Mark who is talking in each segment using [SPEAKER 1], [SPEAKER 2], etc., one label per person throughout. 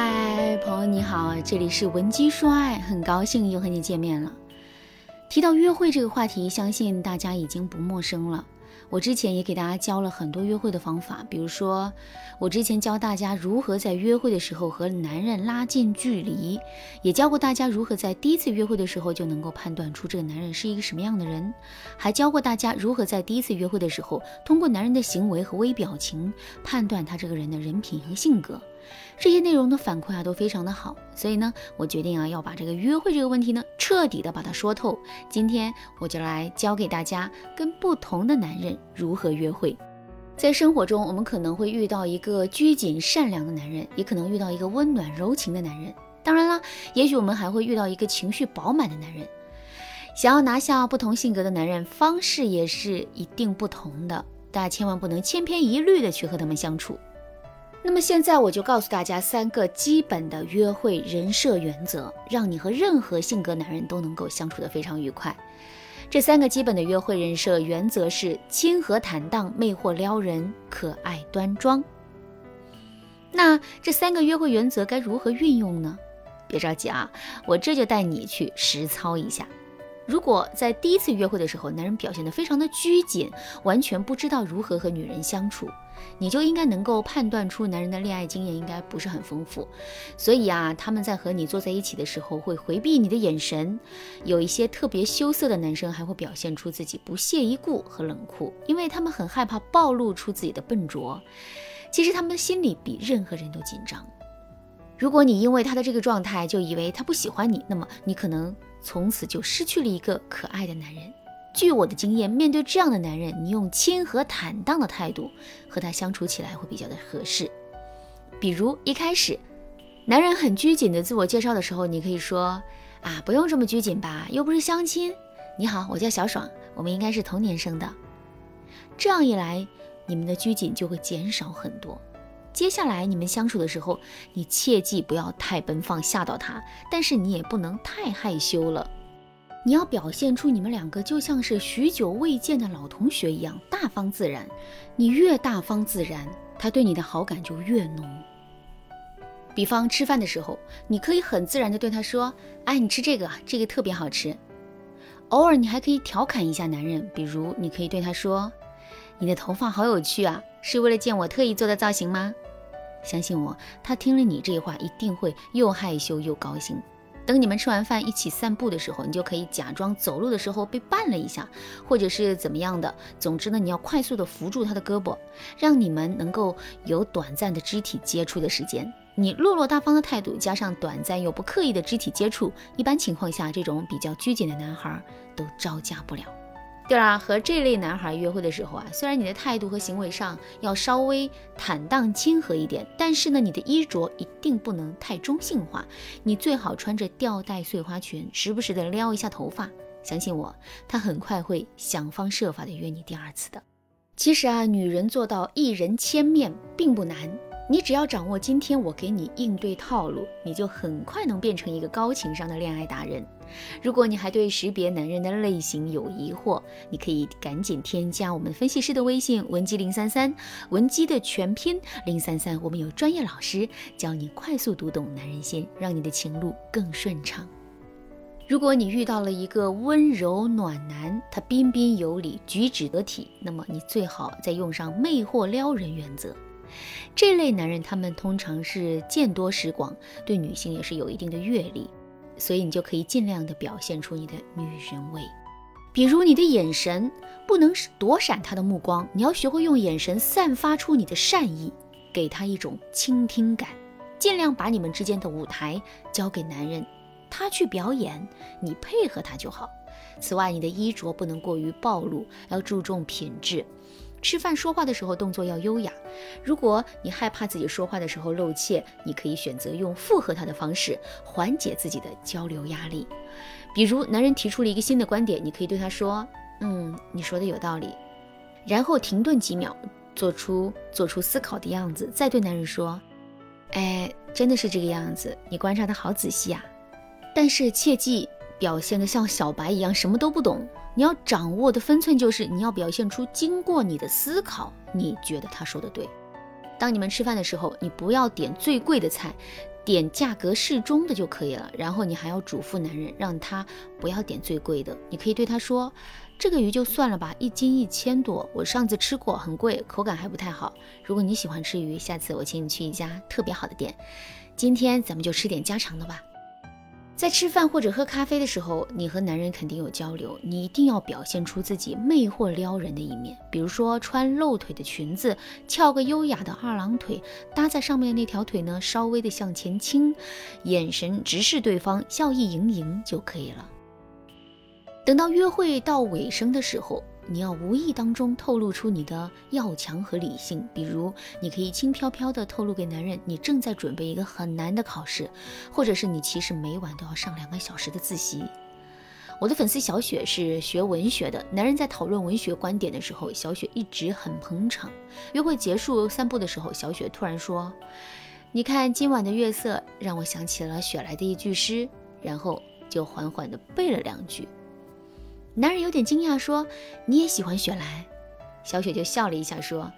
[SPEAKER 1] 嗨，朋友你好，这里是文姬说爱，很高兴又和你见面了。提到约会这个话题，相信大家已经不陌生了。我之前也给大家教了很多约会的方法，比如说，我之前教大家如何在约会的时候和男人拉近距离，也教过大家如何在第一次约会的时候就能够判断出这个男人是一个什么样的人，还教过大家如何在第一次约会的时候，通过男人的行为和微表情判断他这个人的人品和性格。这些内容的反馈啊都非常的好，所以呢，我决定啊要把这个约会这个问题呢彻底的把它说透。今天我就来教给大家跟不同的男人如何约会。在生活中，我们可能会遇到一个拘谨善良的男人，也可能遇到一个温暖柔情的男人。当然了，也许我们还会遇到一个情绪饱满的男人。想要拿下不同性格的男人，方式也是一定不同的。大家千万不能千篇一律的去和他们相处。那么现在我就告诉大家三个基本的约会人设原则，让你和任何性格男人都能够相处得非常愉快。这三个基本的约会人设原则是：亲和坦荡、魅惑撩人、可爱端庄。那这三个约会原则该如何运用呢？别着急啊，我这就带你去实操一下。如果在第一次约会的时候，男人表现得非常的拘谨，完全不知道如何和女人相处，你就应该能够判断出男人的恋爱经验应该不是很丰富。所以啊，他们在和你坐在一起的时候会回避你的眼神，有一些特别羞涩的男生还会表现出自己不屑一顾和冷酷，因为他们很害怕暴露出自己的笨拙。其实他们的心里比任何人都紧张。如果你因为他的这个状态就以为他不喜欢你，那么你可能。从此就失去了一个可爱的男人。据我的经验，面对这样的男人，你用亲和坦荡的态度和他相处起来会比较的合适。比如一开始，男人很拘谨的自我介绍的时候，你可以说：“啊，不用这么拘谨吧，又不是相亲。你好，我叫小爽，我们应该是同年生的。”这样一来，你们的拘谨就会减少很多。接下来你们相处的时候，你切记不要太奔放吓到他，但是你也不能太害羞了。你要表现出你们两个就像是许久未见的老同学一样大方自然。你越大方自然，他对你的好感就越浓。比方吃饭的时候，你可以很自然的对他说：“哎，你吃这个，这个特别好吃。”偶尔你还可以调侃一下男人，比如你可以对他说：“你的头发好有趣啊，是为了见我特意做的造型吗？”相信我，他听了你这话，一定会又害羞又高兴。等你们吃完饭一起散步的时候，你就可以假装走路的时候被绊了一下，或者是怎么样的。总之呢，你要快速的扶住他的胳膊，让你们能够有短暂的肢体接触的时间。你落落大方的态度，加上短暂又不刻意的肢体接触，一般情况下，这种比较拘谨的男孩都招架不了。对啊，和这类男孩约会的时候啊，虽然你的态度和行为上要稍微坦荡亲和一点，但是呢，你的衣着一定不能太中性化。你最好穿着吊带碎花裙，时不时的撩一下头发。相信我，他很快会想方设法的约你第二次的。其实啊，女人做到一人千面并不难。你只要掌握今天我给你应对套路，你就很快能变成一个高情商的恋爱达人。如果你还对识别男人的类型有疑惑，你可以赶紧添加我们分析师的微信文姬零三三，文姬的全拼零三三，我们有专业老师教你快速读懂男人心，让你的情路更顺畅。如果你遇到了一个温柔暖男，他彬彬有礼，举止得体，那么你最好再用上魅惑撩人原则。这类男人，他们通常是见多识广，对女性也是有一定的阅历，所以你就可以尽量的表现出你的女人味。比如你的眼神不能躲闪他的目光，你要学会用眼神散发出你的善意，给他一种倾听感。尽量把你们之间的舞台交给男人，他去表演，你配合他就好。此外，你的衣着不能过于暴露，要注重品质。吃饭说话的时候动作要优雅。如果你害怕自己说话的时候露怯，你可以选择用附和他的方式缓解自己的交流压力。比如，男人提出了一个新的观点，你可以对他说：“嗯，你说的有道理。”然后停顿几秒，做出做出思考的样子，再对男人说：“哎，真的是这个样子，你观察的好仔细啊。但是切记表现的像小白一样，什么都不懂。”你要掌握的分寸就是，你要表现出经过你的思考，你觉得他说的对。当你们吃饭的时候，你不要点最贵的菜，点价格适中的就可以了。然后你还要嘱咐男人，让他不要点最贵的。你可以对他说：“这个鱼就算了吧，一斤一千多，我上次吃过，很贵，口感还不太好。如果你喜欢吃鱼，下次我请你去一家特别好的店。今天咱们就吃点家常的吧。”在吃饭或者喝咖啡的时候，你和男人肯定有交流，你一定要表现出自己魅惑撩人的一面，比如说穿露腿的裙子，翘个优雅的二郎腿，搭在上面的那条腿呢稍微的向前倾，眼神直视对方，笑意盈盈就可以了。等到约会到尾声的时候。你要无意当中透露出你的要强和理性，比如你可以轻飘飘地透露给男人，你正在准备一个很难的考试，或者是你其实每晚都要上两个小时的自习。我的粉丝小雪是学文学的，男人在讨论文学观点的时候，小雪一直很捧场。约会结束散步的时候，小雪突然说：“你看今晚的月色，让我想起了雪莱的一句诗。”然后就缓缓地背了两句。男人有点惊讶，说：“你也喜欢雪莱？”小雪就笑了一下，说：“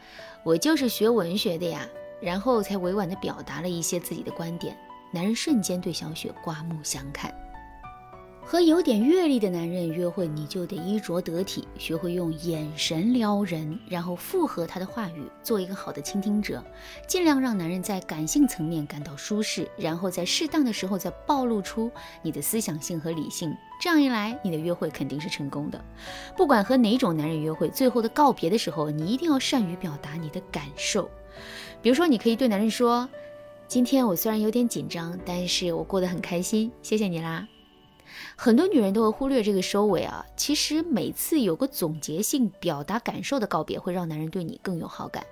[SPEAKER 1] 我就是学文学的呀。”然后才委婉地表达了一些自己的观点。男人瞬间对小雪刮目相看。和有点阅历的男人约会，你就得衣着得体，学会用眼神撩人，然后附和他的话语，做一个好的倾听者，尽量让男人在感性层面感到舒适，然后在适当的时候再暴露出你的思想性和理性。这样一来，你的约会肯定是成功的。不管和哪种男人约会，最后的告别的时候，你一定要善于表达你的感受。比如说，你可以对男人说：“今天我虽然有点紧张，但是我过得很开心，谢谢你啦。”很多女人都会忽略这个收尾啊，其实每次有个总结性表达感受的告别，会让男人对你更有好感。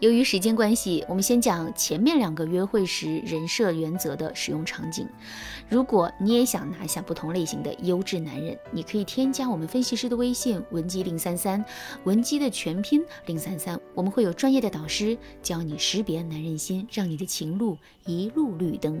[SPEAKER 1] 由于时间关系，我们先讲前面两个约会时人设原则的使用场景。如果你也想拿下不同类型的优质男人，你可以添加我们分析师的微信文姬零三三，文姬的全拼零三三，我们会有专业的导师教你识别男人心，让你的情路一路绿灯。